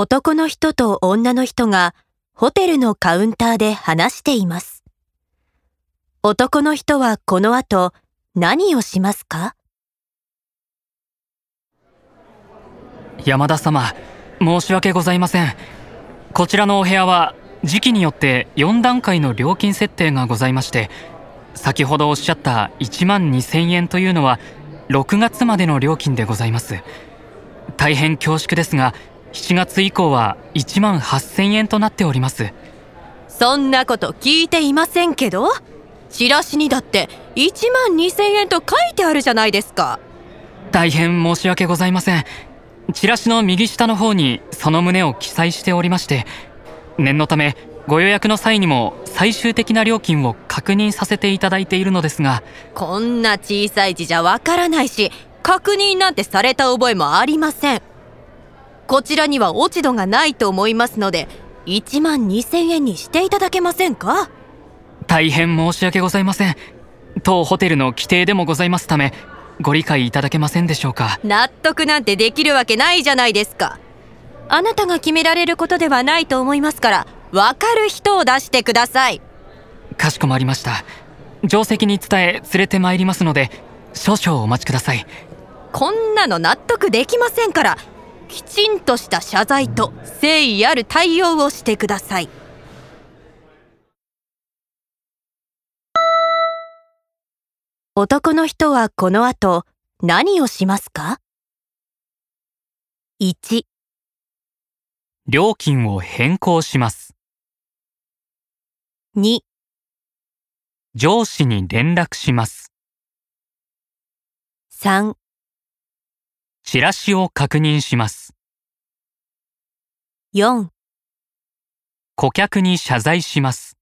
男の人と女の人がホテルのカウンターで話しています。男の人はこの後何をしますか？山田様申し訳ございません。こちらのお部屋は時期によって4段階の料金設定がございまして先ほどおっしゃった1万2000円というのは6月までの料金でございます。大変恐縮ですが7月以降は1万8000円となっております。そんなこと聞いていませんけどチラシにだって1万2000円と書いてあるじゃないですか。大変申し訳ございません。チラシの右下の方にその旨を記載しておりまして念のためご予約の際にも最終的な料金を確認させていただいているのですがこんな小さい字じゃわからないし確認なんてされた覚えもありませんこちらには落ち度がないと思いますので1万2000円にしていただけませんか？大変申し訳ございません。当ホテルの規定でもございますためご理解いただけませんでしょうか？納得なんてできるわけないじゃないですか。あなたが決められることではないと思いますから分かる人を出してください。かしこまりました。定石に伝え連れてまいりますので少々お待ちください。こんなの納得できませんからきちんとした謝罪と誠意ある対応をしてください。男の人はこの後何をしますか ?1、料金を変更します。2、上司に連絡します。3チラシを確認します。4顧客に謝罪します